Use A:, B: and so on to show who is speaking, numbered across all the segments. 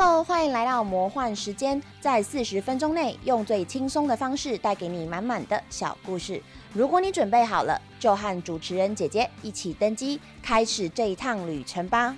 A: Hello，欢迎来到魔幻时间，在四十分钟内用最轻松的方式带给你满满的小故事。如果你准备好了，就和主持人姐姐一起登机，开始这一趟旅程吧。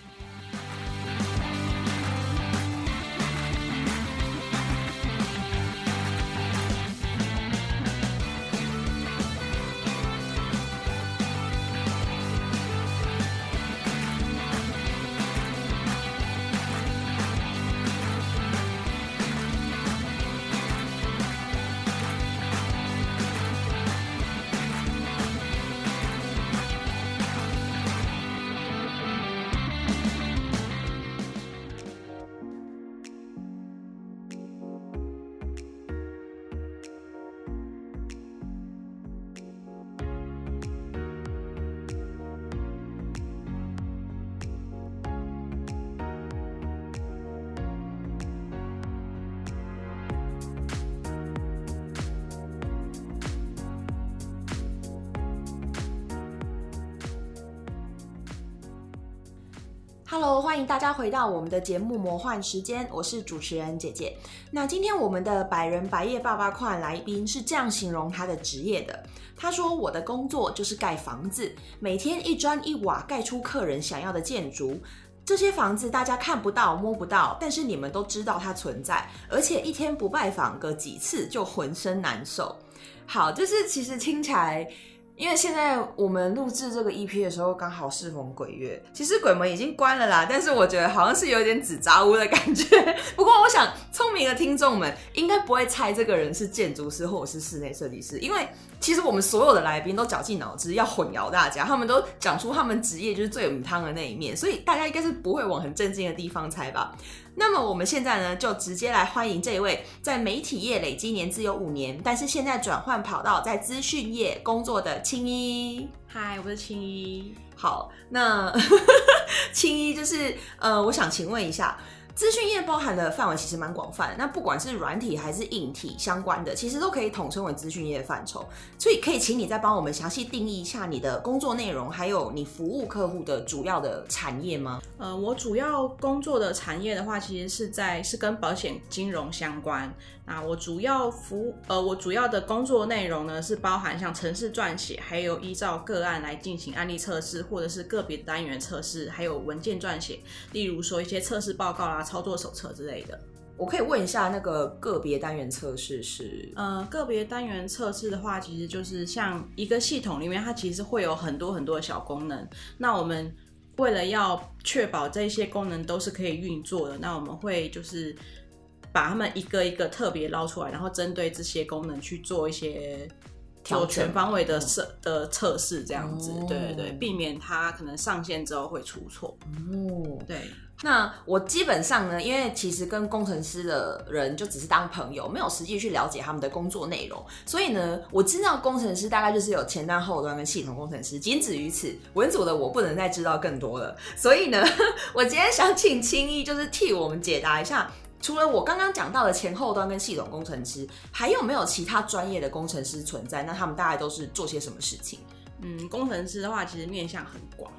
A: Hello，欢迎大家回到我们的节目《魔幻时间》，我是主持人姐姐。那今天我们的百人百业爸爸快来宾是这样形容他的职业的：他说，我的工作就是盖房子，每天一砖一瓦盖出客人想要的建筑。这些房子大家看不到、摸不到，但是你们都知道它存在，而且一天不拜访个几次就浑身难受。好，就是其实听起来。因为现在我们录制这个 EP 的时候，刚好适逢鬼月。其实鬼门已经关了啦，但是我觉得好像是有点纸扎屋的感觉。不过我想，聪明的听众们应该不会猜这个人是建筑师或者是室内设计师，因为其实我们所有的来宾都绞尽脑汁要混淆大家，他们都讲出他们职业就是最母汤的那一面，所以大家应该是不会往很正经的地方猜吧。那么我们现在呢，就直接来欢迎这一位在媒体业累积年资有五年，但是现在转换跑道在资讯业工作的青衣。
B: 嗨，我是青衣。
A: 好，那 青衣就是呃，我想请问一下。资讯业包含的范围其实蛮广泛，那不管是软体还是硬体相关的，其实都可以统称为资讯业范畴。所以可以请你再帮我们详细定义一下你的工作内容，还有你服务客户的主要的产业吗？
B: 呃，我主要工作的产业的话，其实是在是跟保险金融相关。那我主要服呃，我主要的工作内容呢，是包含像城市撰写，还有依照个案来进行案例测试，或者是个别单元测试，还有文件撰写，例如说一些测试报告啦、操作手册之类的。
A: 我可以问一下，那个个别单元测试是？
B: 呃，个别单元测试的话，其实就是像一个系统里面，它其实会有很多很多的小功能。那我们为了要确保这些功能都是可以运作的，那我们会就是。把他们一个一个特别捞出来，然后针对这些功能去做一些做全方位的测的测试，这样子，对对对，避免它可能上线之后会出错。哦，对。
A: 那我基本上呢，因为其实跟工程师的人就只是当朋友，没有实际去了解他们的工作内容，所以呢，我知道工程师大概就是有前端、后端跟系统工程师，仅止于此。文组的我不能再知道更多了，所以呢，我今天想请青衣就是替我们解答一下。除了我刚刚讲到的前后端跟系统工程师，还有没有其他专业的工程师存在？那他们大概都是做些什么事情？
B: 嗯，工程师的话，其实面向很广。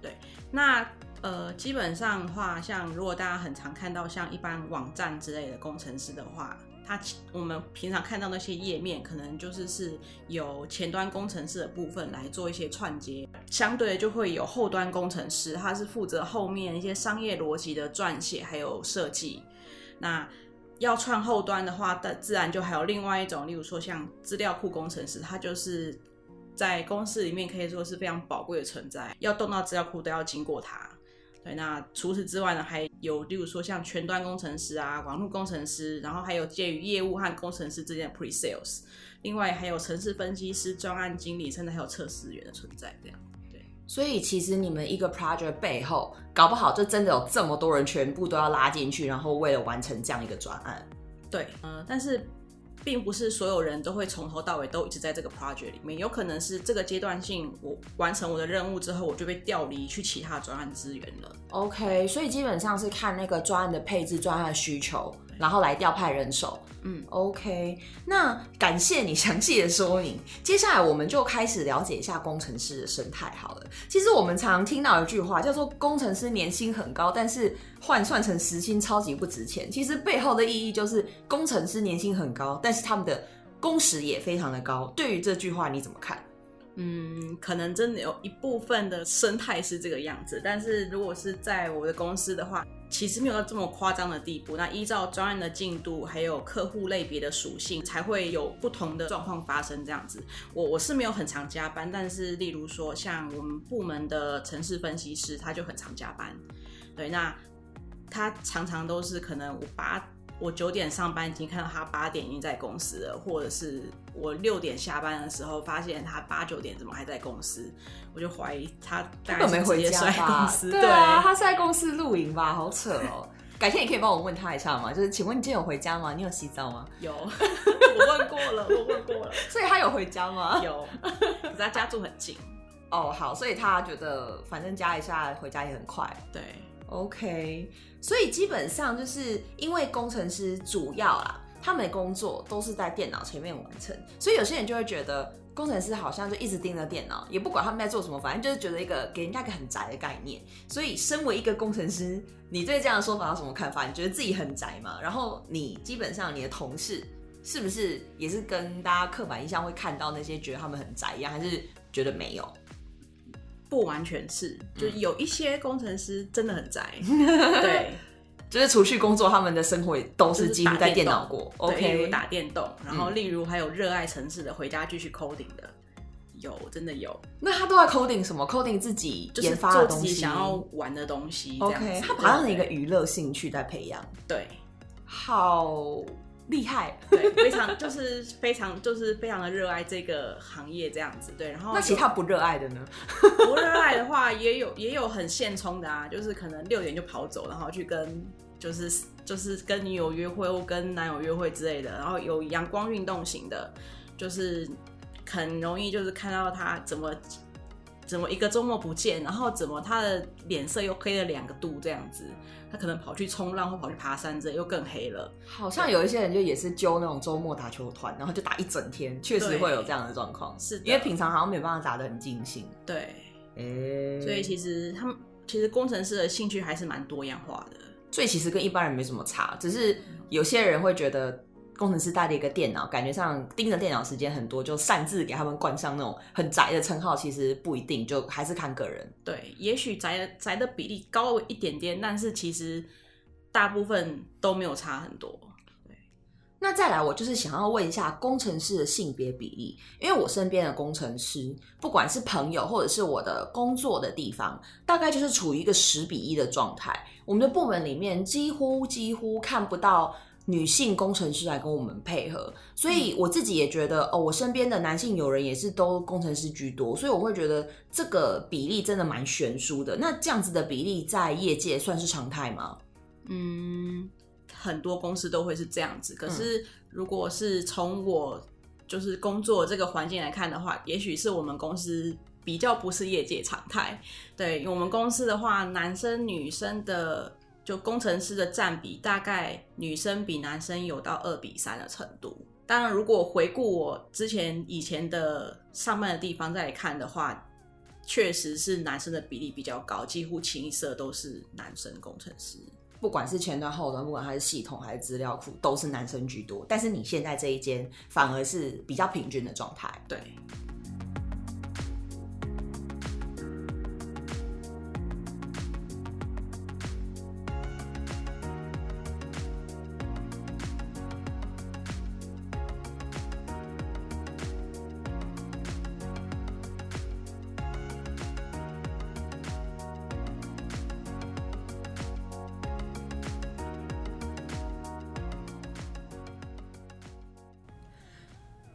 B: 对，那呃，基本上的话，像如果大家很常看到像一般网站之类的工程师的话，他我们平常看到那些页面，可能就是是有前端工程师的部分来做一些串接，相对的就会有后端工程师，他是负责后面一些商业逻辑的撰写还有设计。那要串后端的话，但自然就还有另外一种，例如说像资料库工程师，他就是在公司里面可以说是非常宝贵的存在，要动到资料库都要经过他。对，那除此之外呢，还有例如说像全端工程师啊、网络工程师，然后还有介于业务和工程师之间的 pre sales，另外还有城市分析师、专案经理，甚至还有测试员的存在，这样。
A: 所以其实你们一个 project 背后，搞不好就真的有这么多人全部都要拉进去，然后为了完成这样一个专案。
B: 对，嗯，但是并不是所有人都会从头到尾都一直在这个 project 里面，有可能是这个阶段性，我完成我的任务之后，我就被调离去其他专案资源了。
A: OK，所以基本上是看那个专案的配置、专案的需求，然后来调派人手。
B: 嗯
A: ，OK，那感谢你详细的说明。接下来我们就开始了解一下工程师的生态好了。其实我们常听到一句话叫做“工程师年薪很高，但是换算成时薪超级不值钱”。其实背后的意义就是工程师年薪很高，但是他们的工时也非常的高。对于这句话你怎么看？
B: 嗯，可能真的有一部分的生态是这个样子，但是如果是在我的公司的话，其实没有到这么夸张的地步。那依照专案的进度，还有客户类别的属性，才会有不同的状况发生。这样子，我我是没有很常加班，但是例如说像我们部门的城市分析师，他就很常加班。对，那他常常都是可能我八。我九点上班，已经看到他八点已经在公司了，或者是我六点下班的时候，发现他八九点怎么还在公司，我就怀疑他大概
A: 没回家
B: 吧？
A: 对啊，他是在公司露营吧？好扯哦！改天你可以帮我问他一下吗？就是请问你今天有回家吗？你有洗澡吗？
B: 有，我问过了，我问过了。
A: 所以他有回家吗？
B: 有，可是他家住很近。
A: 哦，好，所以他觉得反正加一下回家也很快。
B: 对
A: ，OK。所以基本上就是因为工程师主要啦，他们的工作都是在电脑前面完成，所以有些人就会觉得工程师好像就一直盯着电脑，也不管他们在做什么，反正就是觉得一个给人家一个很宅的概念。所以身为一个工程师，你对这样的说法有什么看法？你觉得自己很宅吗？然后你基本上你的同事是不是也是跟大家刻板印象会看到那些觉得他们很宅一样，还是觉得没有？
B: 不完全是，就有一些工程师真的很宅，对，
A: 就是除去工作，他们的生活都是几乎在电脑过
B: ，OK，打电动，然后例如还有热爱城市的，回家继续 coding 的，有，真的有。
A: 那他都在 coding 什么？coding 自己研发的东西，
B: 想要玩的东西
A: ，OK，他把他的一个娱乐兴趣在培养，
B: 对，
A: 好。厉害，
B: 对，非常就是非常就是非常的热爱这个行业这样子，对。然后
A: 那其他不热爱的呢？
B: 不热爱的话，也有也有很现充的啊，就是可能六点就跑走，然后去跟就是就是跟女友约会或跟男友约会之类的。然后有阳光运动型的，就是很容易就是看到他怎么怎么一个周末不见，然后怎么他的脸色又黑了两个度这样子。他可能跑去冲浪或跑去爬山，这又更黑了。
A: 好像有一些人就也是揪那种周末打球团，然后就打一整天，确实会有这样的状况。
B: 是
A: 因为平常好像没办法打得很尽兴。
B: 对，所以其实他们其实工程师的兴趣还是蛮多样化的，
A: 所以其实跟一般人没什么差，只是有些人会觉得。工程师带了一个电脑，感觉上盯着电脑时间很多，就擅自给他们冠上那种很宅的称号，其实不一定，就还是看个人。
B: 对，也许宅的宅的比例高一点点，但是其实大部分都没有差很多。对，
A: 那再来，我就是想要问一下工程师的性别比例，因为我身边的工程师，不管是朋友或者是我的工作的地方，大概就是处于一个十比一的状态。我们的部门里面几乎几乎看不到。女性工程师来跟我们配合，所以我自己也觉得哦，我身边的男性友人也是都工程师居多，所以我会觉得这个比例真的蛮悬殊的。那这样子的比例在业界算是常态吗？
B: 嗯，很多公司都会是这样子。可是如果是从我就是工作这个环境来看的话，也许是我们公司比较不是业界常态。对我们公司的话，男生女生的。就工程师的占比，大概女生比男生有到二比三的程度。当然，如果回顾我之前以前的上班的地方再来看的话，确实是男生的比例比较高，几乎清一色都是男生工程师。
A: 不管是前端、后端，不管还是系统还是资料库，都是男生居多。但是你现在这一间反而是比较平均的状态。
B: 对。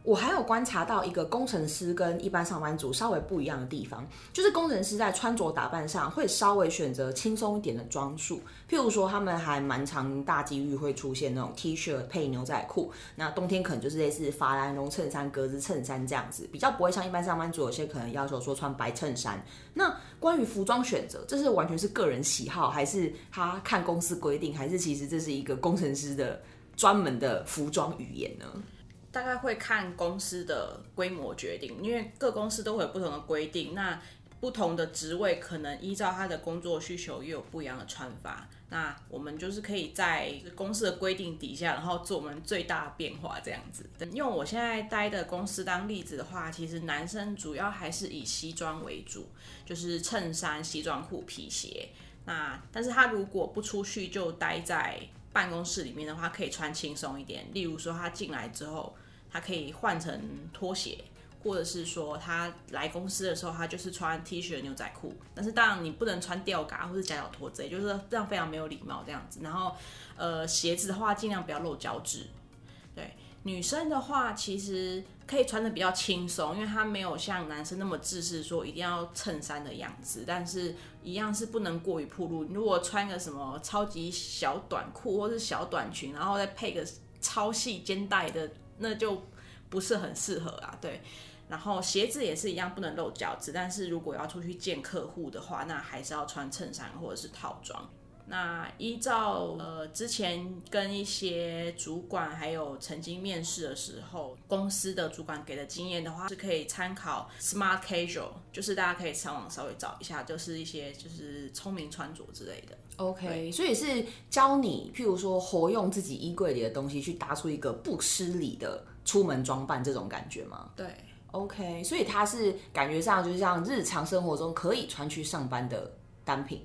A: 我还有观察到一个工程师跟一般上班族稍微不一样的地方，就是工程师在穿着打扮上会稍微选择轻松一点的装束，譬如说他们还蛮常大几率会出现那种 T 恤配牛仔裤，那冬天可能就是类似法兰绒衬衫、格子衬衫这样子，比较不会像一般上班族有些可能要求说穿白衬衫。那关于服装选择，这是完全是个人喜好，还是他看公司规定，还是其实这是一个工程师的专门的服装语言呢？
B: 大概会看公司的规模决定，因为各公司都会有不同的规定。那不同的职位可能依照他的工作需求，又有不一样的穿法。那我们就是可以在公司的规定底下，然后做我们最大的变化这样子。用我现在待的公司当例子的话，其实男生主要还是以西装为主，就是衬衫、西装裤、皮鞋。那但是他如果不出去，就待在办公室里面的话，可以穿轻松一点。例如说，他进来之后。他可以换成拖鞋，或者是说他来公司的时候，他就是穿 T 恤、牛仔裤。但是当然你不能穿吊嘎或者夹脚拖之类，就是这样非常没有礼貌这样子。然后呃鞋子的话，尽量不要露脚趾。对女生的话，其实可以穿的比较轻松，因为她没有像男生那么自视说一定要衬衫的样子，但是一样是不能过于暴露。如果穿个什么超级小短裤或是小短裙，然后再配个超细肩带的。那就不是很适合啊，对。然后鞋子也是一样，不能露脚趾。但是如果要出去见客户的话，那还是要穿衬衫或者是套装。那依照呃之前跟一些主管还有曾经面试的时候，公司的主管给的经验的话，是可以参考 smart casual，就是大家可以上网稍微找一下，就是一些就是聪明穿着之类的。
A: OK，所以是教你，譬如说活用自己衣柜里的东西，去搭出一个不失礼的出门装扮，这种感觉吗？
B: 对
A: ，OK，所以它是感觉上就是像日常生活中可以穿去上班的单品。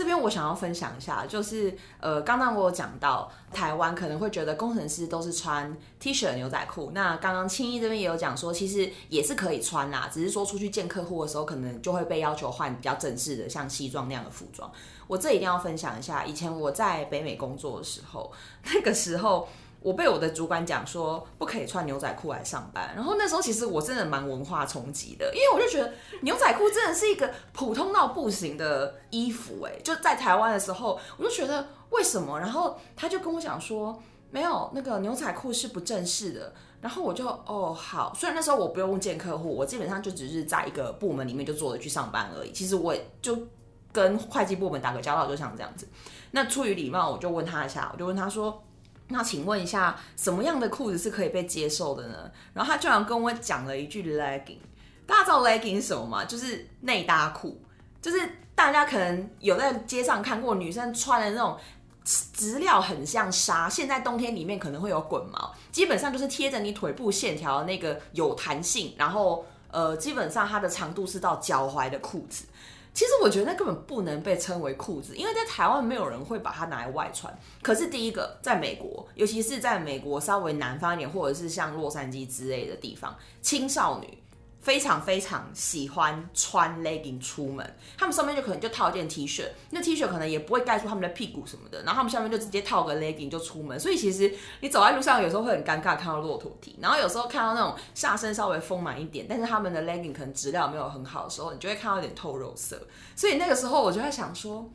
A: 这边我想要分享一下，就是呃，刚刚我有讲到台湾可能会觉得工程师都是穿 T 恤牛仔裤，那刚刚青衣这边也有讲说，其实也是可以穿啦，只是说出去见客户的时候，可能就会被要求换比较正式的，像西装那样的服装。我这一定要分享一下，以前我在北美工作的时候，那个时候。我被我的主管讲说不可以穿牛仔裤来上班，然后那时候其实我真的蛮文化冲击的，因为我就觉得牛仔裤真的是一个普通到不行的衣服，哎，就在台湾的时候，我就觉得为什么？然后他就跟我讲说，没有那个牛仔裤是不正式的，然后我就哦好，虽然那时候我不用见客户，我基本上就只是在一个部门里面就坐着去上班而已，其实我就跟会计部门打个交道，就像这样子。那出于礼貌，我就问他一下，我就问他说。那请问一下，什么样的裤子是可以被接受的呢？然后他居然跟我讲了一句 legging，大家知道 legging 是什么吗？就是内搭裤，就是大家可能有在街上看过女生穿的那种质料很像纱，现在冬天里面可能会有滚毛，基本上就是贴着你腿部线条的那个有弹性，然后呃，基本上它的长度是到脚踝的裤子。其实我觉得那根本不能被称为裤子，因为在台湾没有人会把它拿来外穿。可是第一个，在美国，尤其是在美国稍微南方一点，或者是像洛杉矶之类的地方，青少女。非常非常喜欢穿 legging 出门，他们上面就可能就套一件 T 恤，那 T 恤可能也不会盖住他们的屁股什么的，然后他们下面就直接套个 legging 就出门。所以其实你走在路上有时候会很尴尬，看到骆驼蹄，然后有时候看到那种下身稍微丰满一点，但是他们的 legging 可能质量没有很好的时候，你就会看到一点透肉色。所以那个时候我就在想说，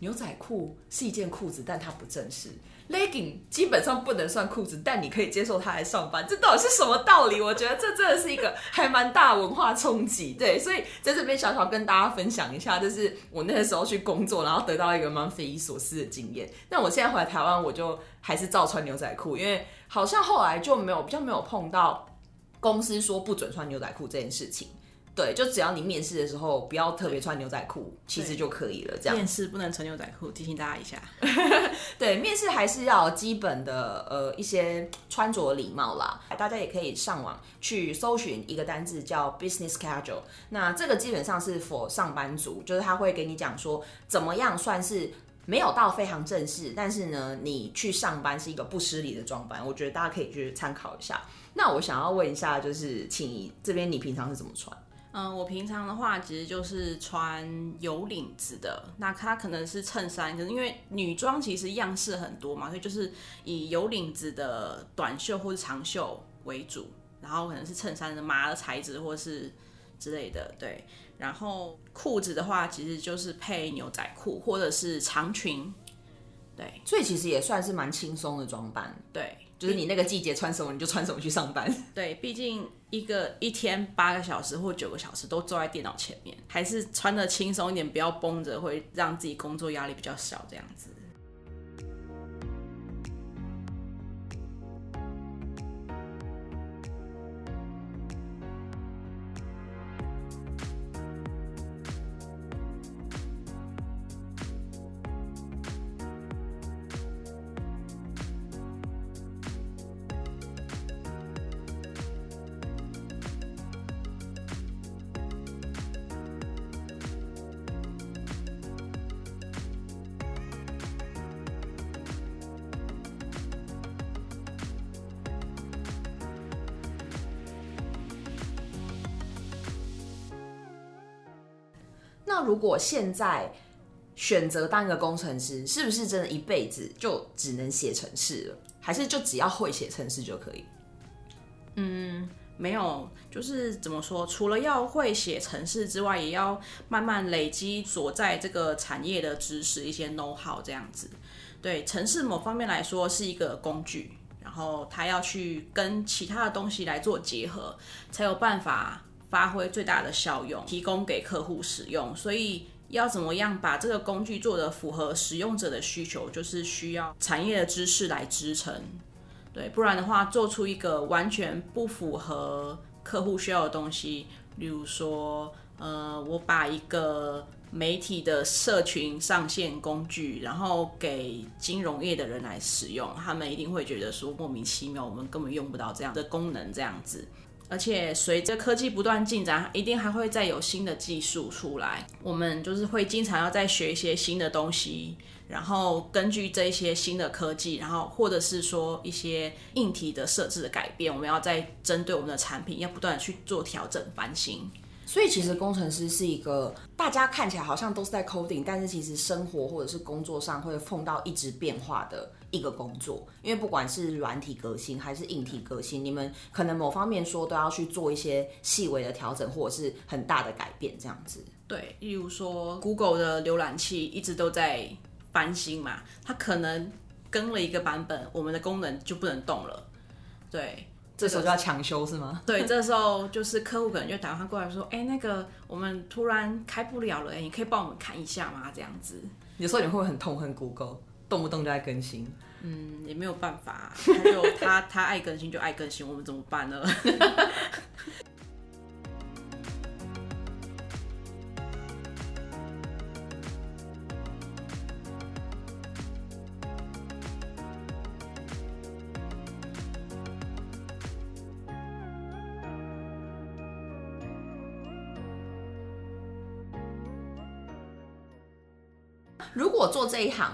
A: 牛仔裤是一件裤子，但它不正式。Legging 基本上不能算裤子，但你可以接受它来上班，这到底是什么道理？我觉得这真的是一个还蛮大文化冲击。对，所以在这边小小跟大家分享一下，就是我那个时候去工作，然后得到一个蛮匪夷所思的经验。但我现在回来台湾，我就还是照穿牛仔裤，因为好像后来就没有比较没有碰到公司说不准穿牛仔裤这件事情。对，就只要你面试的时候不要特别穿牛仔裤，其实就可以了。这样
B: 面试不能穿牛仔裤，提醒大家一下。
A: 对，面试还是要基本的呃一些穿着礼貌啦。大家也可以上网去搜寻一个单字叫 business casual，那这个基本上是 for 上班族，就是他会给你讲说怎么样算是没有到非常正式，但是呢你去上班是一个不失礼的装扮。我觉得大家可以去参考一下。那我想要问一下，就是请这边你平常是怎么穿？
B: 嗯，我平常的话其实就是穿有领子的，那它可能是衬衫，可是因为女装其实样式很多嘛，所以就是以有领子的短袖或者长袖为主，然后可能是衬衫的麻的材质或是之类的，对。然后裤子的话，其实就是配牛仔裤或者是长裙，对。
A: 所以其实也算是蛮轻松的装扮，
B: 对。
A: 就是你那个季节穿什么，你就穿什么去上班。
B: 对，毕竟一个一天八个小时或九个小时都坐在电脑前面，还是穿的轻松一点，不要绷着，会让自己工作压力比较小。这样子。
A: 我现在选择当一个工程师，是不是真的一辈子就只能写程式了？还是就只要会写程式就可以？
B: 嗯没有，就是怎么说？除了要会写程式之外，也要慢慢累积所在这个产业的知识，一些 know how 这样子。对，程式某方面来说是一个工具，然后它要去跟其他的东西来做结合，才有办法发挥最大的效用，提供给客户使用。所以要怎么样把这个工具做得符合使用者的需求，就是需要产业的知识来支撑。对，不然的话，做出一个完全不符合客户需要的东西，例如说，呃，我把一个媒体的社群上线工具，然后给金融业的人来使用，他们一定会觉得说莫名其妙，我们根本用不到这样的功能，这样子。而且随着科技不断进展，一定还会再有新的技术出来，我们就是会经常要再学一些新的东西。然后根据这些新的科技，然后或者是说一些硬体的设置的改变，我们要再针对我们的产品，要不断去做调整翻新。
A: 所以其实工程师是一个大家看起来好像都是在 coding，但是其实生活或者是工作上会碰到一直变化的一个工作。因为不管是软体革新还是硬体革新，你们可能某方面说都要去做一些细微的调整，或者是很大的改变这样子。
B: 对，例如说 Google 的浏览器一直都在。翻新嘛，它可能更了一个版本，我们的功能就不能动了。对，
A: 这时候就要抢修是吗？
B: 对，这时候就是客户可能就打电话过来说：“哎，那个我们突然开不了了，哎，你可以帮我们看一下吗？”这样子，
A: 有时候你会很痛恨 Google，动不动就在更新。
B: 嗯，也没有办法，他就他他爱更新就爱更新，我们怎么办呢？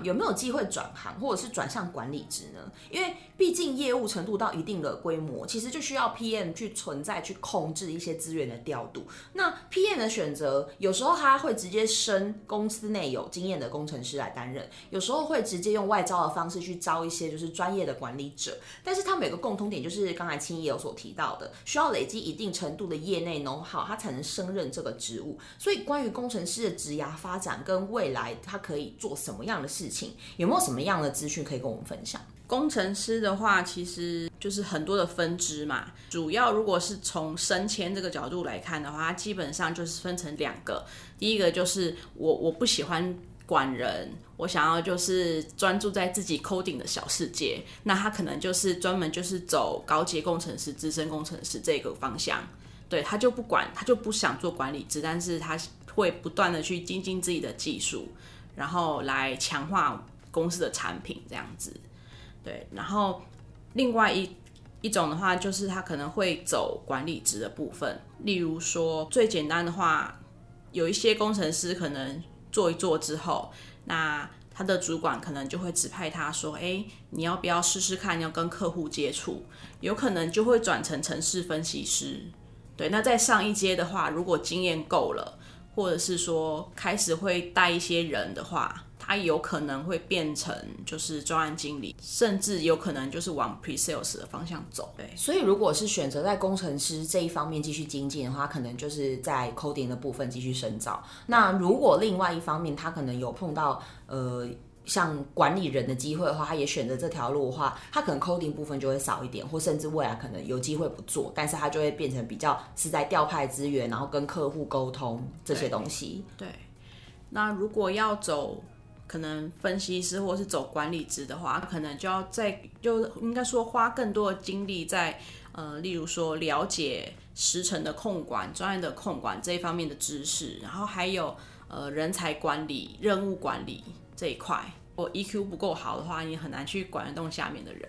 A: 有没有机会转行，或者是转向管理职能？因为毕竟业务程度到一定的规模，其实就需要 PM 去存在，去控制一些资源的调度。那 PM 的选择，有时候他会直接升公司内有经验的工程师来担任，有时候会直接用外招的方式去招一些就是专业的管理者。但是他们有个共通点，就是刚才青也有所提到的，需要累积一定程度的业内 know how，他才能升任这个职务。所以关于工程师的职涯发展跟未来，他可以。做什么样的事情？有没有什么样的资讯可以跟我们分享？
B: 工程师的话，其实就是很多的分支嘛。主要如果是从升迁这个角度来看的话，它基本上就是分成两个。第一个就是我我不喜欢管人，我想要就是专注在自己 coding 的小世界。那他可能就是专门就是走高阶工程师、资深工程师这个方向。对他就不管，他就不想做管理职，但是他会不断的去精进自己的技术。然后来强化公司的产品，这样子，对。然后另外一一种的话，就是他可能会走管理职的部分。例如说，最简单的话，有一些工程师可能做一做之后，那他的主管可能就会指派他说：“哎，你要不要试试看？要跟客户接触，有可能就会转成城市分析师。”对。那在上一阶的话，如果经验够了。或者是说开始会带一些人的话，他有可能会变成就是专案经理，甚至有可能就是往 pre sales 的方向走。对，
A: 所以如果是选择在工程师这一方面继续精进的话，可能就是在 coding 的部分继续深造。那如果另外一方面他可能有碰到呃。像管理人的机会的话，他也选择这条路的话，他可能 coding 部分就会少一点，或甚至未来可能有机会不做，但是他就会变成比较是在调派资源，然后跟客户沟通这些东西。
B: 对。那如果要走可能分析师或是走管理职的话，可能就要在就应该说花更多的精力在呃，例如说了解时程的控管、专业的控管这一方面的知识，然后还有呃人才管理、任务管理。这一块，我 EQ 不够好的话，你很难去管得动下面的人。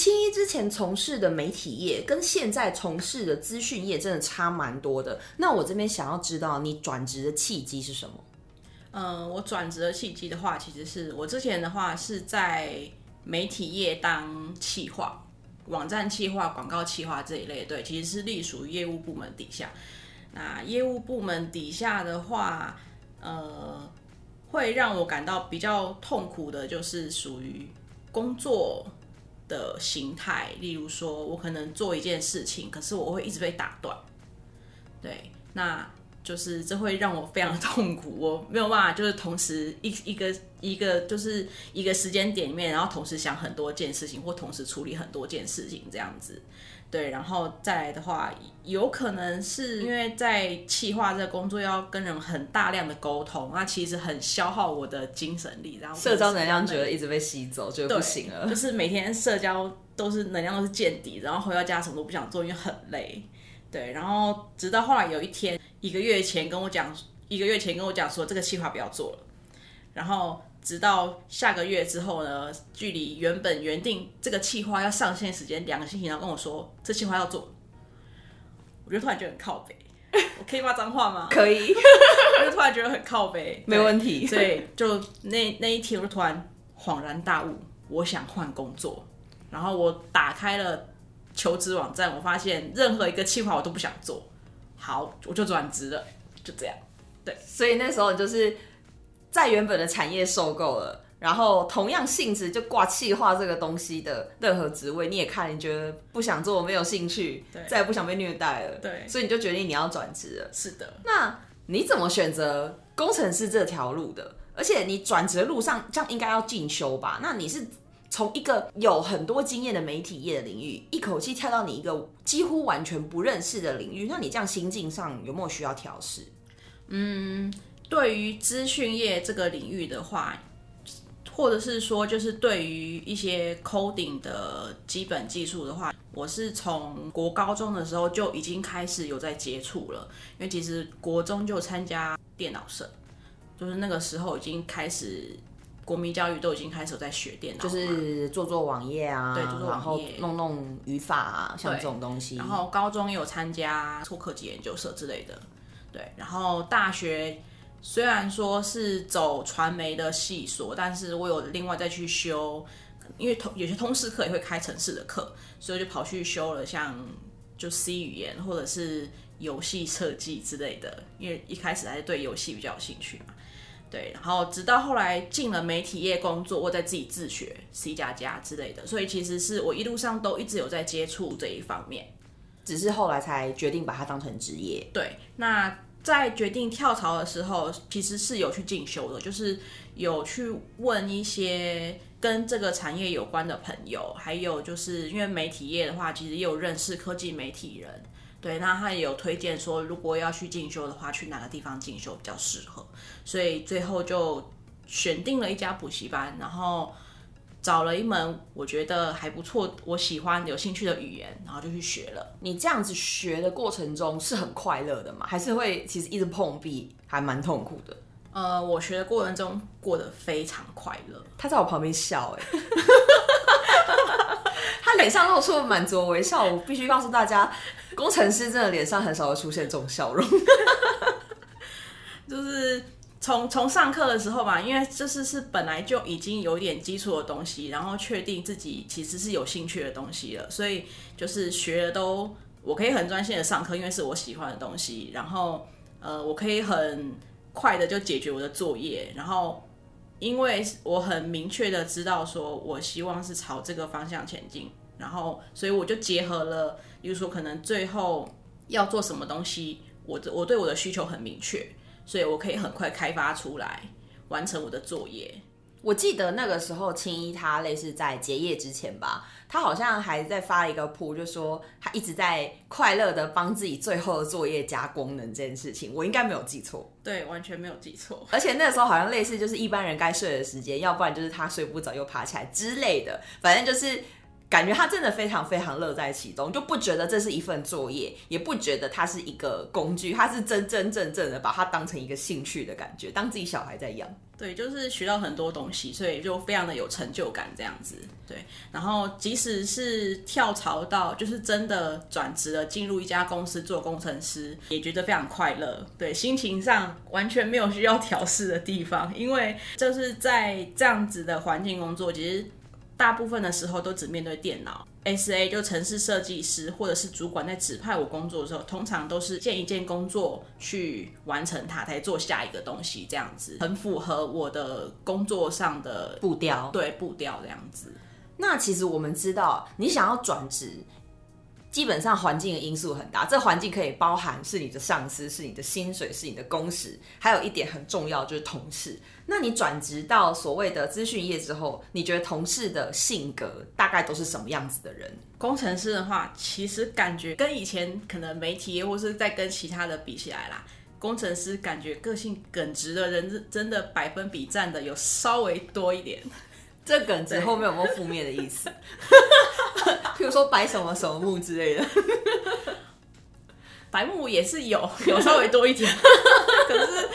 A: 青一之前从事的媒体业跟现在从事的资讯业真的差蛮多的。那我这边想要知道你转职的契机是什么？
B: 嗯，我转职的契机的话，其实是我之前的话是在媒体业当企划、网站企划、广告企划这一类，对，其实是隶属于业务部门底下。那业务部门底下的话，呃，会让我感到比较痛苦的，就是属于工作的形态。例如说，我可能做一件事情，可是我会一直被打断。对，那就是这会让我非常的痛苦，我没有办法，就是同时一一个一个就是一个时间点里面，然后同时想很多件事情，或同时处理很多件事情这样子。对，然后再来的话，有可能是因为在企划这个工作要跟人很大量的沟通，那其实很消耗我的精神力，然后
A: 社交能量觉得一直被吸走，觉得不行了。
B: 就是每天社交都是能量都是见底，然后回到家什么都不想做，因为很累。对，然后直到后来有一天，一个月前跟我讲，一个月前跟我讲说这个计划不要做了，然后。直到下个月之后呢，距离原本原定这个计划要上线时间两个星期，然后跟我说这计划要做，我就突然觉得很靠北。我可以骂脏话吗？
A: 可以。
B: 我就突然觉得很靠北，
A: 没问题。
B: 所以就那那一天，我就突然恍然大悟，我想换工作。然后我打开了求职网站，我发现任何一个计划我都不想做。好，我就转职了，就这样。对，
A: 所以那时候就是。在原本的产业受够了，然后同样性质就挂气化这个东西的任何职位，你也看，你觉得不想做，没有兴趣，再也不想被虐待了，
B: 对，
A: 所以你就决定你要转职了。
B: 是的，
A: 那你怎么选择工程师这条路的？而且你转职的路上，这样应该要进修吧？那你是从一个有很多经验的媒体业的领域，一口气跳到你一个几乎完全不认识的领域，那你这样心境上有没有需要调试？
B: 嗯。对于资讯业这个领域的话，或者是说，就是对于一些 coding 的基本技术的话，我是从国高中的时候就已经开始有在接触了。因为其实国中就参加电脑社，就是那个时候已经开始国民教育都已经开始在学电脑，
A: 就是做做网页啊，
B: 对，做做网页，
A: 弄弄语法啊，像这种东西。
B: 然后高中也有参加错科技研究社之类的，对，然后大学。虽然说是走传媒的系所，但是我有另外再去修，因为通有些通识课也会开城市的课，所以就跑去修了像就 C 语言或者是游戏设计之类的，因为一开始还是对游戏比较有兴趣嘛。对，然后直到后来进了媒体业工作，我在自己自学 C 加加之类的，所以其实是我一路上都一直有在接触这一方面，
A: 只是后来才决定把它当成职业。
B: 对，那。在决定跳槽的时候，其实是有去进修的，就是有去问一些跟这个产业有关的朋友，还有就是因为媒体业的话，其实也有认识科技媒体人，对，那他也有推荐说，如果要去进修的话，去哪个地方进修比较适合，所以最后就选定了一家补习班，然后。找了一门我觉得还不错、我喜欢、有兴趣的语言，然后就去学了。
A: 你这样子学的过程中是很快乐的吗？还是会其实一直碰壁，还蛮痛苦的？
B: 呃，我学的过程中过得非常快乐。
A: 他在我旁边笑，哎，他脸上露出了满足微笑。我必须告诉大家，工程师真的脸上很少会出现这种笑容，
B: 就是。从从上课的时候吧，因为这是是本来就已经有点基础的东西，然后确定自己其实是有兴趣的东西了，所以就是学的都我可以很专心的上课，因为是我喜欢的东西。然后呃，我可以很快的就解决我的作业。然后因为我很明确的知道说我希望是朝这个方向前进，然后所以我就结合了，比如说可能最后要做什么东西，我我对我的需求很明确。所以我可以很快开发出来，完成我的作业。
A: 我记得那个时候青衣他类似在结业之前吧，他好像还在发了一个铺，就说他一直在快乐的帮自己最后的作业加功能这件事情，我应该没有记错。
B: 对，完全没有记错。
A: 而且那个时候好像类似就是一般人该睡的时间，要不然就是他睡不着又爬起来之类的，反正就是。感觉他真的非常非常乐在其中，就不觉得这是一份作业，也不觉得它是一个工具，他是真真正正的把它当成一个兴趣的感觉，当自己小孩在养。
B: 对，就是学到很多东西，所以就非常的有成就感这样子。对，然后即使是跳槽到就是真的转职了，进入一家公司做工程师，也觉得非常快乐。对，心情上完全没有需要调试的地方，因为就是在这样子的环境工作，其实大部分的时候都只面对电脑。S A 就城市设计师或者是主管在指派我工作的时候，通常都是件一件工作去完成它，才做下一个东西，这样子很符合我的工作上的
A: 步调。
B: 对步调这样子。
A: 那其实我们知道，你想要转职，基本上环境的因素很大。这环境可以包含是你的上司，是你的薪水，是你的工时，还有一点很重要就是同事。那你转职到所谓的资讯业之后，你觉得同事的性格大概都是什么样子的人？
B: 工程师的话，其实感觉跟以前可能媒体或是在跟其他的比起来啦，工程师感觉个性耿直的人真的百分比占的有稍微多一点。
A: 这耿直后面有没有负面的意思？说白什么什么木之类的，
B: 白木也是有，有稍微多一点，可是。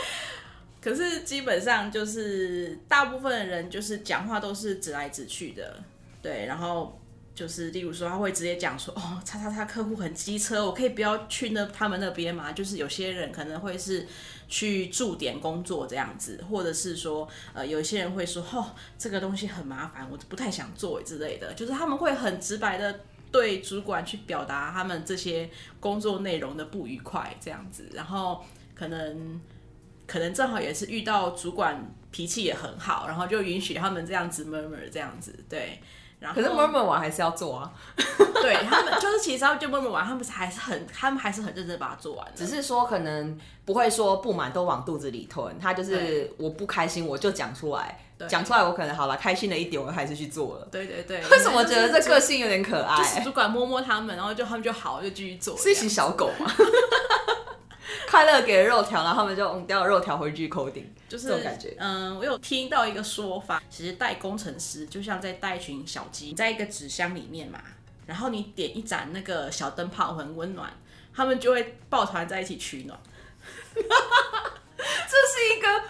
B: 可是基本上就是大部分的人就是讲话都是直来直去的，对，然后就是例如说他会直接讲说，哦，叉叉叉客户很机车，我可以不要去那他们那边嘛？就是有些人可能会是去驻点工作这样子，或者是说，呃，有些人会说，哦，这个东西很麻烦，我不太想做之类的，就是他们会很直白的对主管去表达他们这些工作内容的不愉快这样子，然后可能。可能正好也是遇到主管脾气也很好，然后就允许他们这样子闷闷这样子，对。然后
A: 可是 murmur 完还是要做啊。
B: 对他们就是其实他们就 murmur 完，他们还是很他们还是很认真把它做完。
A: 只是说可能不会说不满都往肚子里吞，他就是我不开心我就讲出来，讲出来我可能好了开心了一点，我还是去做了。
B: 对对对。
A: 为什么觉得这个性有点可爱？
B: 主管摸摸他们，然后就他们就好就继续做。
A: 是一群小狗吗？快乐给了肉条，然后他们就掉了肉条回去扣顶，就是这种感觉。
B: 嗯，我有听到一个说法，其实带工程师就像在带一群小鸡，在一个纸箱里面嘛，然后你点一盏那个小灯泡，很温暖，他们就会抱团在一起取暖。
A: 这是一个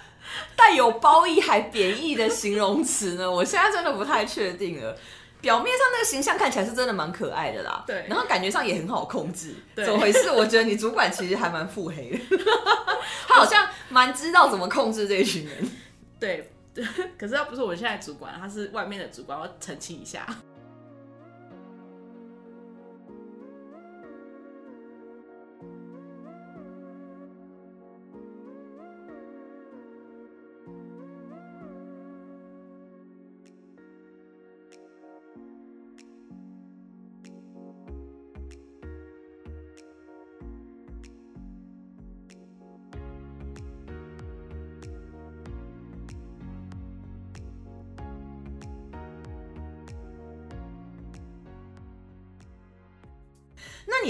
A: 带有褒义还贬义的形容词呢？我现在真的不太确定了。表面上那个形象看起来是真的蛮可爱的啦，
B: 对，
A: 然后感觉上也很好控制，怎么回事？我觉得你主管其实还蛮腹黑的，他好像蛮知道怎么控制这一群人，
B: 对，可是他不是我现在主管，他是外面的主管，我澄清一下。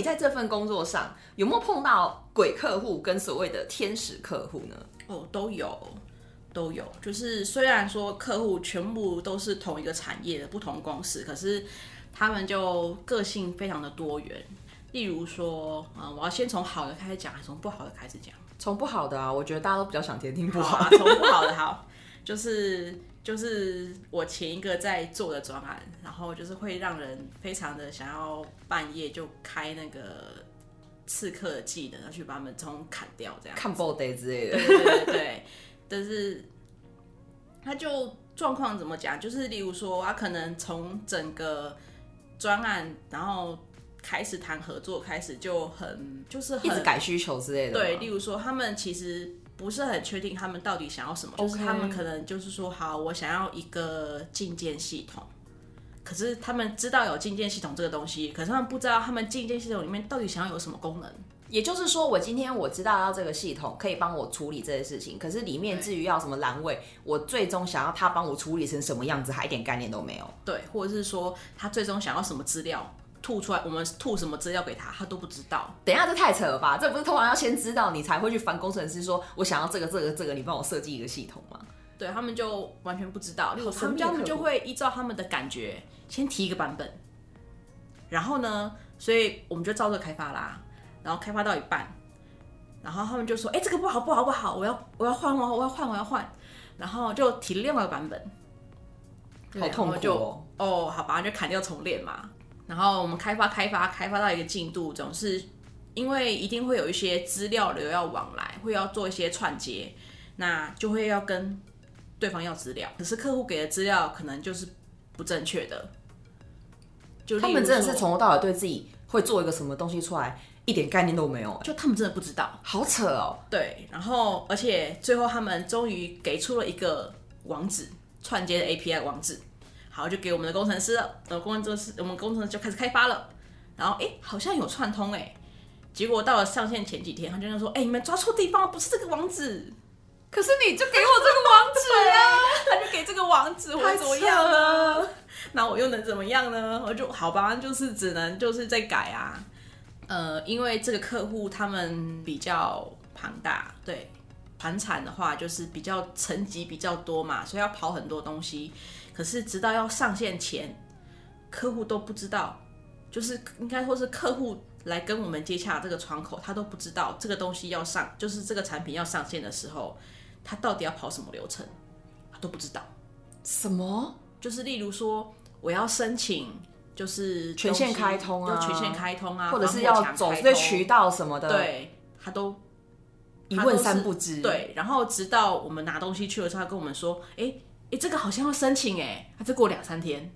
A: 在这份工作上有没有碰到鬼客户跟所谓的天使客户呢？
B: 哦，都有，都有。就是虽然说客户全部都是同一个产业的不同公司，可是他们就个性非常的多元。例如说，嗯，我要先从好的开始讲，还是从不好的开始讲？
A: 从不好的啊，我觉得大家都比较想听听不好。
B: 从不好的好，就是。就是我前一个在做的专案，然后就是会让人非常的想要半夜就开那个刺客的技能，要去把他们从砍掉，这样
A: 看 body 之类的。
B: 对对对，但是他就状况怎么讲？就是例如说，他可能从整个专案，然后开始谈合作，开始就很就是
A: 一直改需求之类的。
B: 对，例如说他们其实。不是很确定他们到底想要什么，就是他们可能就是说，好，我想要一个进件系统，可是他们知道有进件系统这个东西，可是他们不知道他们进件系统里面到底想要有什么功能。
A: 也就是说，我今天我知道要这个系统可以帮我处理这些事情，可是里面至于要什么栏位，我最终想要他帮我处理成什么样子，还一点概念都没有。
B: 对，或者是说他最终想要什么资料。吐出来，我们吐什么资料给他，他都不知道。
A: 等一下，这太扯了吧？这不是通常要先知道，你才会去烦工程师，说我想要这个、这个、这个，你帮我设计一个系统吗？
B: 对他们就完全不知道，他们他们就会依照他们的感觉先提一个版本，然后呢，所以我们就照着开发啦。然后开发到一半，然后他们就说：“哎，这个不好，不好，不好，我要我要换，我我要换，我要换。”然后就提了另外一个版本，
A: 好痛
B: 就
A: 哦。
B: 哦，好吧，就砍掉重练嘛。然后我们开发开发开发到一个进度，总是因为一定会有一些资料流要往来，会要做一些串接，那就会要跟对方要资料。可是客户给的资料可能就是不正确的，就
A: 他们真的是从头到尾对自己会做一个什么东西出来一点概念都没有、哎
B: 就他们真的不知道。
A: 好扯哦。
B: 对，然后而且最后他们终于给出了一个网址串接的 API 网址，好就给我们的工程师了，呃，工程师我们工程师就开始开发了，然后哎好像有串通哎，结果到了上线前几天，他就说哎你们抓错地方了，不是这个网址，
A: 可是你就给我这个网址啊，
B: 他就给这个网址，我怎么样呢？那我又能怎么样呢？我就好吧，就是只能就是在改啊。呃，因为这个客户他们比较庞大，对，船产的话就是比较层级比较多嘛，所以要跑很多东西。可是直到要上线前，客户都不知道，就是应该说是客户来跟我们接洽这个窗口，他都不知道这个东西要上，就是这个产品要上线的时候，他到底要跑什么流程，他都不知道。
A: 什么？
B: 就是例如说，我要申请，就是
A: 权限开通啊
B: 要权限开通啊，
A: 或者是要走
B: 墙开通
A: 对渠道什么的，，
B: 对，他都
A: 一问三不知。，
B: 对，然后直到我们拿东西去的时候，他跟我们说，哎、哎、这个好像要申请哎，他再过两三天，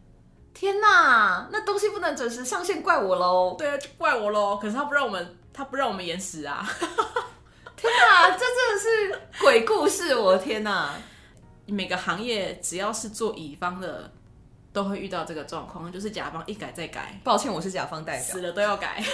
A: 天哪，那东西不能准时上线，怪我喽！
B: 对啊，就怪我喽。可是他不让我们，他不让我们延时啊。
A: 天哪，这真的是鬼故事！我的天哪，
B: 每个行业只要是做乙方的，都会遇到这个状况，就是甲方一改再改，
A: 抱歉，我是甲方代表
B: 死。了都要改。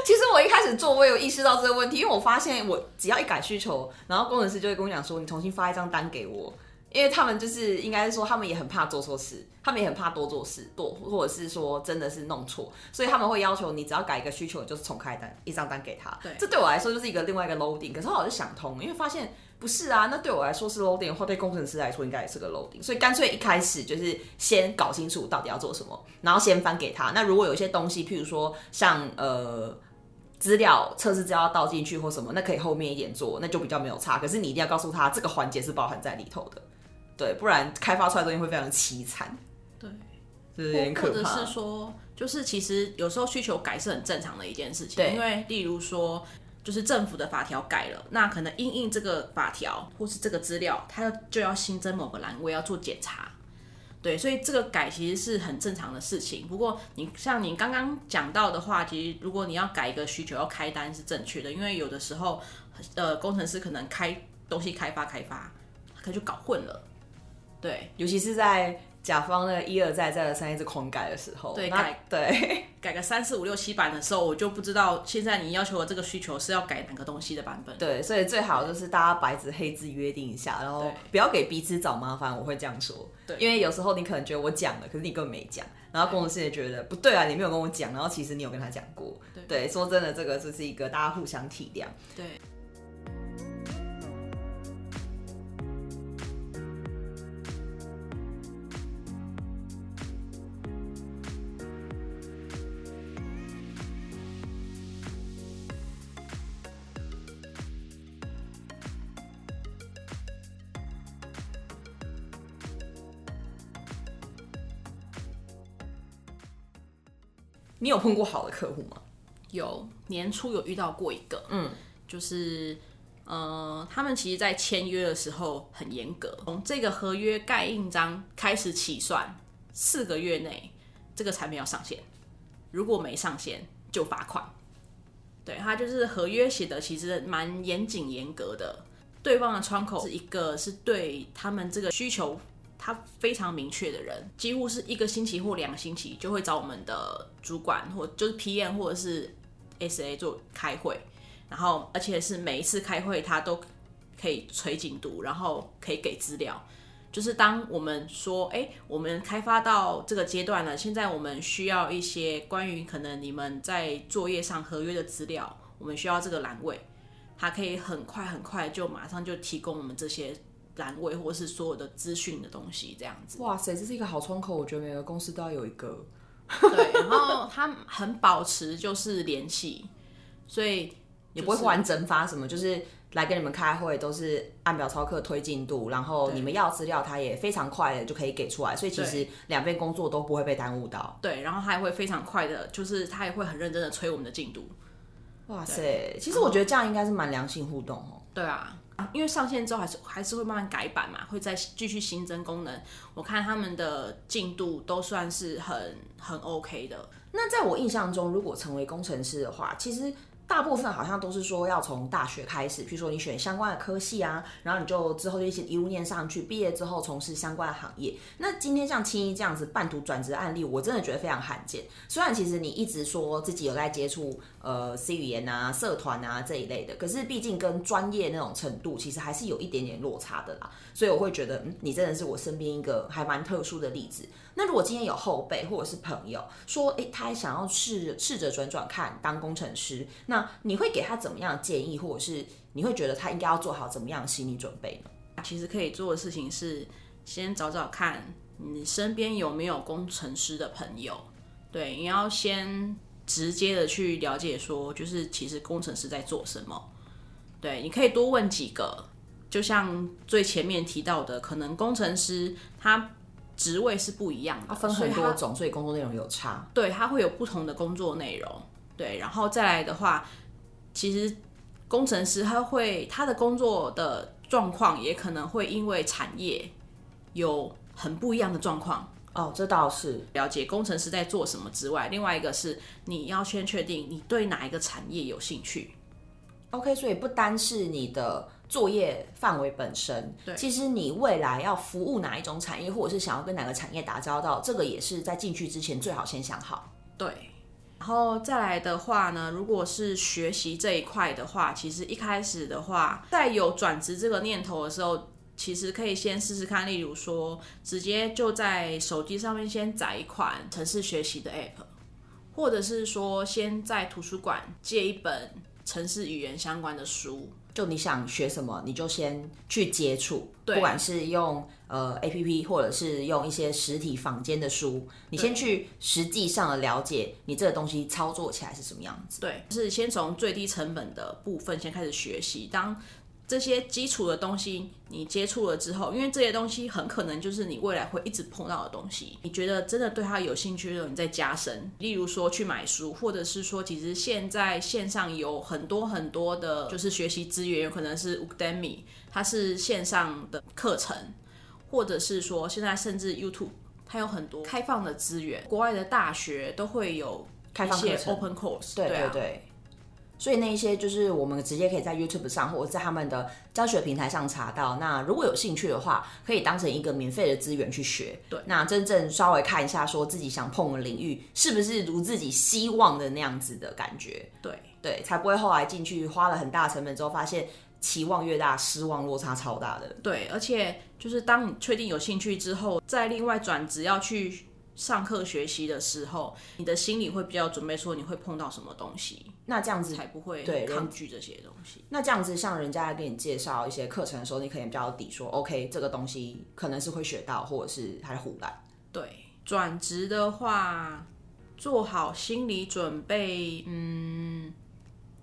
A: 其实我一开始做，我有意识到这个问题，因为我发现我只要一改需求，然后工程师就会跟我讲说，你重新发一张单给我。因为他们就是应该是说，他们也很怕做错事，他们也很怕多做事，多或者是说真的是弄错，所以他们会要求你只要改一个需求，就是重开单一张单给他。
B: 对
A: 这对我来说就是一个另外一个 loading。可是后来我就想通，因为发现不是啊，那对我来说是 loading 的话，对工程师来说应该也是个 loading，所以干脆一开始就是先搞清楚到底要做什么，然后先翻给他。那如果有一些东西，譬如说像呃。资料测试资料要倒进去或什么，那可以后面一点做，那就比较没有差。可是你一定要告诉他这个环节是包含在里头的，对，不然开发出来的东西会非常凄惨，
B: 对。
A: 这是有点
B: 或者
A: 可怕。
B: 是说，就是其实有时候需求改是很正常的一件事情，因为例如说，就是政府的法条改了，那可能因应这个法条或是这个资料，它就要新增某个栏位要做检查。对，所以这个改其实是很正常的事情。不过你像你刚刚讲到的话，其实如果你要改一个需求要开单是正确的，因为有的时候，呃，工程师可能开东西开发开发，他就搞混了。对，
A: 尤其是在甲方那个一而再再而三一直狂改的时候，
B: 对改
A: 对
B: 改个三四五六七版的时候，我就不知道现在你要求的这个需求是要改哪个东西的版本。
A: 对，所以最好就是大家白纸黑字约定一下，然后不要给彼此找麻烦。我会这样说，
B: 对
A: 因为有时候你可能觉得我讲了，可是你根本没讲，然后工程师也觉得不对啊，你没有跟我讲，然后其实你有跟他讲过。
B: 对
A: 对，说真的，这个就是一个大家互相体谅。
B: 对，
A: 有碰过好的客户吗？
B: 有年初有遇到过一个，
A: 嗯，
B: 就是呃，他们其实在签约的时候很严格，从这个合约盖印章开始起算，四个月内这个产品要上线，如果没上线就罚款。对他就是合约写的其实蛮严谨严格的，对方的窗口是一个是对他们这个需求他非常明确的人，几乎是一个星期或两个星期就会找我们的主管或就是 PM 或者是 SA 做开会，然后而且是每一次开会他都可以催进度，然后可以给资料。就是当我们说，哎、我们开发到这个阶段了，现在我们需要一些关于可能你们在作业上合约的资料，我们需要这个栏位，他可以很快很快就马上就提供我们这些栏位或是所有的资讯的东西，这样子。
A: 哇塞，这是一个好窗口，我觉得每个公司都要有一个。
B: 对，然后他很保持就是联系，所以
A: 也不会忽然蒸发什么，就是来跟你们开会都是按表操课推进度，然后你们要资料他也非常快的就可以给出来，所以其实两边工作都不会被耽误到。
B: 对，然后他也会非常快的，就是他也会很认真的催我们的进度。
A: 哇塞，其实我觉得这样应该是蛮良性互动哦。
B: 对啊，因为上线之后还是还是会慢慢改版嘛，会再继续新增功能。我看他们的进度都算是很很 OK 的。
A: 那在我印象中，如果成为工程师的话，其实。大部分好像都是说要从大学开始，比如说你选相关的科系啊，然后你就之后就一起一路念上去，毕业之后从事相关的行业。那今天像青衣这样子半途转职的案例，我真的觉得非常罕见。虽然其实你一直说自己有在接触呃 C 语言啊、社团啊这一类的，可是毕竟跟专业那种程度，其实还是有一点点落差的啦。所以我会觉得，嗯，你真的是我身边一个还蛮特殊的例子。那如果今天有后辈或者是朋友说，诶，他想要试试着转转看当工程师，那你会给他怎么样的建议，或者是你会觉得他应该要做好怎么样的心理准备呢？
B: 其实可以做的事情是，先找找看你身边有没有工程师的朋友，对，你要先直接的去了解说，就是其实工程师在做什么，对，你可以多问几个，就像最前面提到的，可能工程师他。职位是不一样的，
A: 分很多种，所以工作内容有差。
B: 对，它会有不同的工作内容。对，然后再来的话，其实工程师他会他的工作的状况也可能会因为产业有很不一样的状况。
A: 哦，这倒是
B: 了解工程师在做什么之外，另外一个是你要先确定你对哪一个产业有兴趣。
A: OK，所以不单是你的。作业范围本身，
B: 对，
A: 其实你未来要服务哪一种产业，或者是想要跟哪个产业打交道，这个也是在进去之前最好先想好。
B: 对，然后再来的话呢，如果是学习这一块的话，其实一开始的话，在有转职这个念头的时候，其实可以先试试看，例如说，直接就在手机上面先载一款城市学习的 App，或者是说，先在图书馆借一本城市语言相关的书。
A: 就你想学什么，你就先去接触，不管是用呃 A P P 或者是用一些实体坊间的书，你先去实际上的了解你这个东西操作起来是什么样子。
B: 对，是先从最低成本的部分先开始学习，当。这些基础的东西你接触了之后，因为这些东西很可能就是你未来会一直碰到的东西。你觉得真的对它有兴趣的时候，你再加深。例如说去买书，或者是说，其实现在线上有很多很多的，就是学习资源，有可能是 Udemy，它是线上的课程，或者是说现在甚至 YouTube，它有很多开放的资源。国外的大学都会有
A: 开放课程
B: Open Course，
A: 对对对。所以那一些就是我们直接可以在 YouTube 上或者在他们的教学平台上查到。那如果有兴趣的话，可以当成一个免费的资源去学。
B: 对，
A: 那真正稍微看一下，说自己想碰的领域是不是如自己希望的那样子的感觉。
B: 对
A: 对，才不会后来进去花了很大成本之后，发现期望越大，失望落差超大的。
B: 对，而且就是当你确定有兴趣之后，再另外转职要去。上课学习的时候，你的心里会比较准备，说你会碰到什么东西，
A: 那这样子
B: 才不会抗拒这些东西。
A: 那这样子，像人家来给你介绍一些课程的时候，你可能比较底，说 OK，这个东西可能是会学到，或者是还胡来。
B: 对，转职的话，做好心理准备，嗯，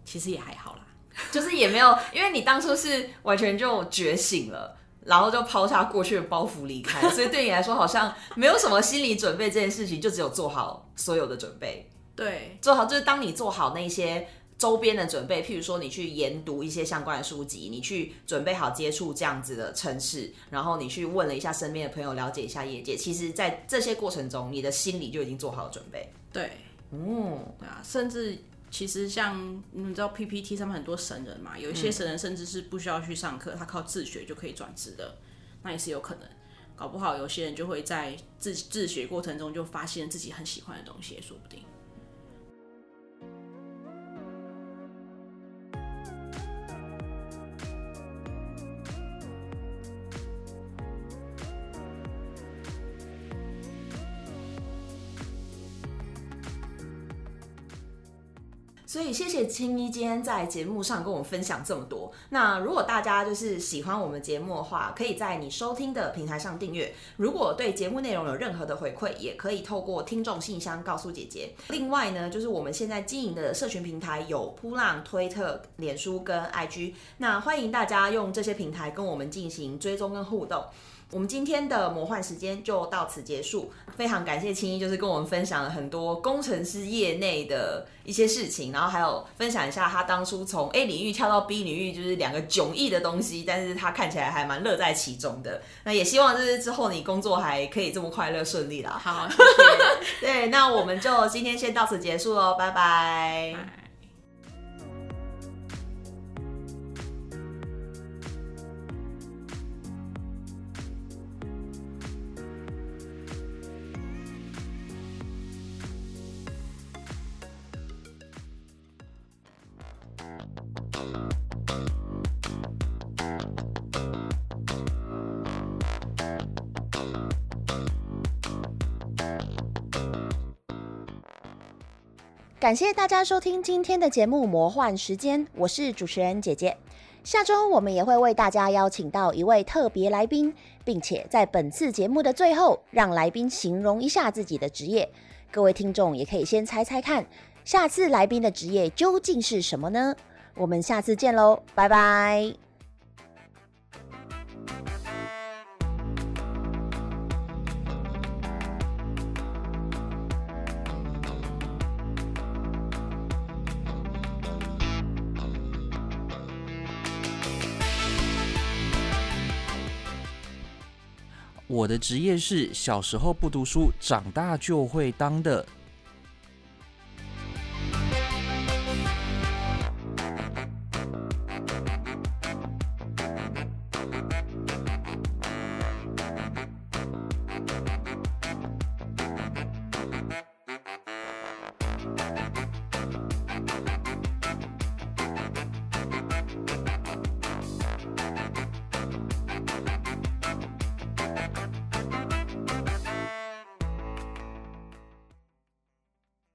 B: 其实也还好啦，
A: 就是也没有，因为你当初是完全就觉醒了。然后就抛下过去的包袱离开，所以对你来说好像没有什么心理准备这件事情，就只有做好所有的准备。
B: 对，
A: 做好就是当你做好那些周边的准备，譬如说你去研读一些相关的书籍，你去准备好接触这样子的城市，然后你去问了一下身边的朋友，了解一下业界。其实，在这些过程中，你的心理就已经做好了准备。
B: 对，嗯，对啊，甚至。其实像你知道 PPT 上面很多神人嘛，有一些神人甚至是不需要去上课，他靠自学就可以转职的，那也是有可能。搞不好有些人就会在自自学过程中就发现自己很喜欢的东西，也说不定。
A: 所以谢谢青衣今天在节目上跟我们分享这么多。那如果大家就是喜欢我们节目的话，可以在你收听的平台上订阅。如果对节目内容有任何的回馈，也可以透过听众信箱告诉姐姐。另外呢，就是我们现在经营的社群平台有扑浪、推特、脸书跟 IG，那欢迎大家用这些平台跟我们进行追踪跟互动。我们今天的魔幻时间就到此结束，非常感谢青衣，就是跟我们分享了很多工程师业内的一些事情，然后还有分享一下他当初从 A 领域跳到 B 领域，就是两个迥异的东西，但是他看起来还蛮乐在其中的。那也希望就是之后你工作还可以这么快乐顺利啦。
B: 好，谢谢。
A: 对，那我们就今天先到此结束喽，拜拜。
C: 感谢大家收听今天的节目《魔幻时间》，我是主持人姐姐。下周我们也会为大家邀请到一位特别来宾，并且在本次节目的最后，让来宾形容一下自己的职业。各位听众也可以先猜猜看，下次来宾的职业究竟是什么呢？我们下次见喽，拜拜。
D: 我的职业是小时候不读书，长大就会当的